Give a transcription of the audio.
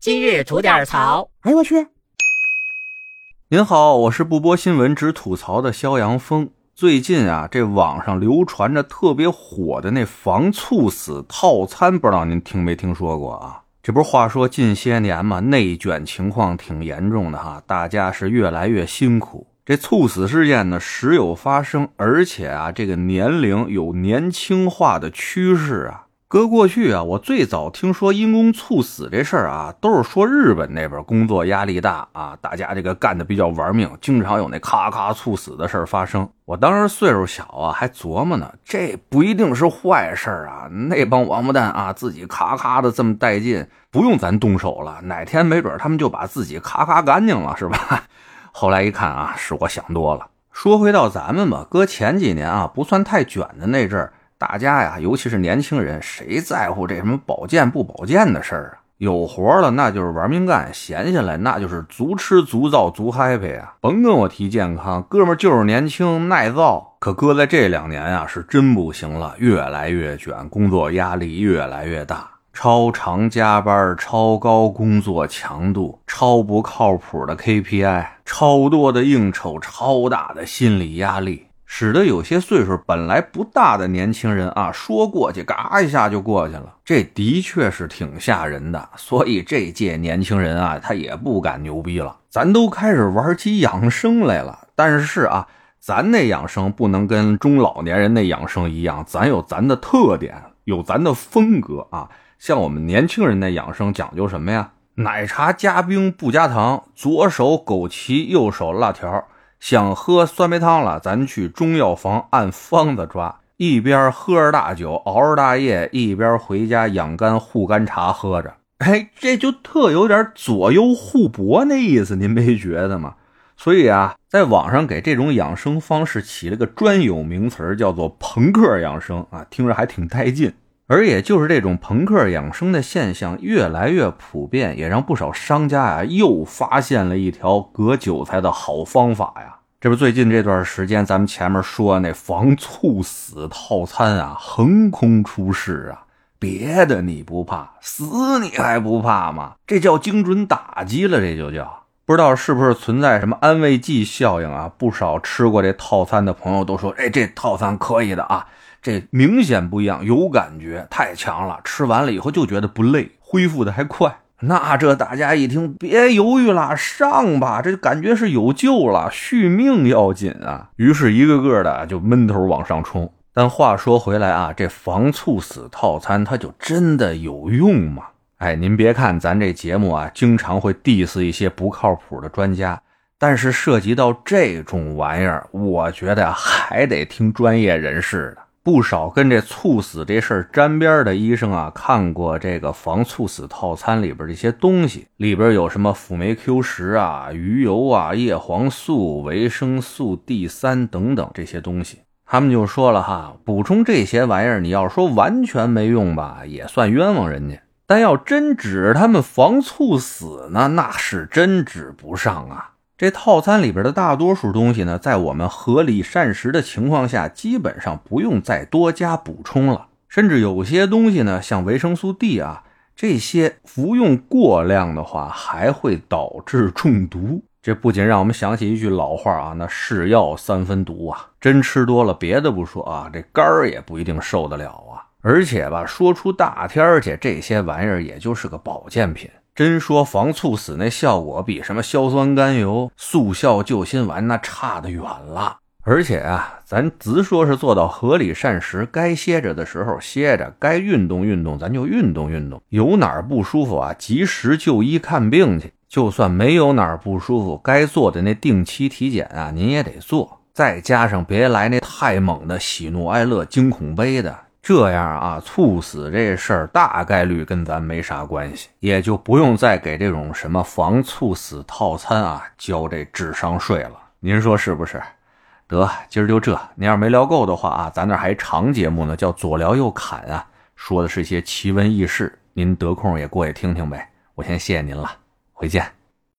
今日吐点槽。哎呦我去！您好，我是不播新闻只吐槽的肖阳峰。最近啊，这网上流传着特别火的那防猝死套餐，不知道您听没听说过啊？这不是话说近些年嘛，内卷情况挺严重的哈，大家是越来越辛苦。这猝死事件呢时有发生，而且啊，这个年龄有年轻化的趋势啊。搁过去啊，我最早听说因公猝死这事儿啊，都是说日本那边工作压力大啊，大家这个干的比较玩命，经常有那咔咔猝死的事儿发生。我当时岁数小啊，还琢磨呢，这不一定是坏事啊。那帮王八蛋啊，自己咔咔的这么带劲，不用咱动手了，哪天没准他们就把自己咔咔干净了，是吧？后来一看啊，是我想多了。说回到咱们吧，搁前几年啊，不算太卷的那阵儿。大家呀，尤其是年轻人，谁在乎这什么保健不保健的事儿啊？有活了，那就是玩命干；闲下来，那就是足吃足造足 happy 啊！甭跟我提健康，哥们儿就是年轻耐造。可搁在这两年啊，是真不行了，越来越卷，工作压力越来越大，超长加班，超高工作强度，超不靠谱的 KPI，超多的应酬，超大的心理压力。使得有些岁数本来不大的年轻人啊，说过去嘎一下就过去了，这的确是挺吓人的。所以这届年轻人啊，他也不敢牛逼了，咱都开始玩起养生来了。但是啊，咱那养生不能跟中老年人那养生一样，咱有咱的特点，有咱的风格啊。像我们年轻人那养生讲究什么呀？奶茶加冰不加糖，左手枸杞，右手辣条。想喝酸梅汤了，咱去中药房按方子抓，一边喝着大酒，熬着大夜，一边回家养肝护肝茶喝着。哎，这就特有点左右互搏那意思，您没觉得吗？所以啊，在网上给这种养生方式起了个专有名词，叫做“朋克养生”啊，听着还挺带劲。而也就是这种朋克养生的现象越来越普遍，也让不少商家啊又发现了一条割韭菜的好方法呀。这不最近这段时间，咱们前面说那防猝死套餐啊，横空出世啊，别的你不怕，死你还不怕吗？这叫精准打击了，这就叫不知道是不是存在什么安慰剂效应啊？不少吃过这套餐的朋友都说，哎，这套餐可以的啊。这明显不一样，有感觉，太强了！吃完了以后就觉得不累，恢复的还快。那这大家一听，别犹豫了，上吧！这感觉是有救了，续命要紧啊！于是，一个个的就闷头往上冲。但话说回来啊，这防猝死套餐它就真的有用吗？哎，您别看咱这节目啊，经常会 diss 一些不靠谱的专家，但是涉及到这种玩意儿，我觉得还得听专业人士的。不少跟这猝死这事儿沾边的医生啊，看过这个防猝死套餐里边这些东西，里边有什么辅酶 Q 十啊、鱼油啊、叶黄素、维生素 D 三等等这些东西，他们就说了哈，补充这些玩意儿，你要说完全没用吧，也算冤枉人家；但要真指他们防猝死呢，那是真指不上啊。这套餐里边的大多数东西呢，在我们合理膳食的情况下，基本上不用再多加补充了。甚至有些东西呢，像维生素 D 啊，这些服用过量的话，还会导致中毒。这不仅让我们想起一句老话啊，那是药三分毒啊，真吃多了，别的不说啊，这肝儿也不一定受得了啊。而且吧，说出大天儿去，这些玩意儿也就是个保健品。真说防猝死那效果比什么硝酸甘油、速效救心丸那差得远了。而且啊，咱直说是做到合理膳食，该歇着的时候歇着，该运动运动咱就运动运动。有哪儿不舒服啊，及时就医看病去。就算没有哪儿不舒服，该做的那定期体检啊，您也得做。再加上别来那太猛的喜怒哀乐惊恐悲的。这样啊，猝死这事儿大概率跟咱没啥关系，也就不用再给这种什么防猝死套餐啊交这智商税了。您说是不是？得，今儿就这。您要是没聊够的话啊，咱那还长节目呢，叫左聊右侃啊，说的是些奇闻异事，您得空也过去听听呗。我先谢谢您了，回见。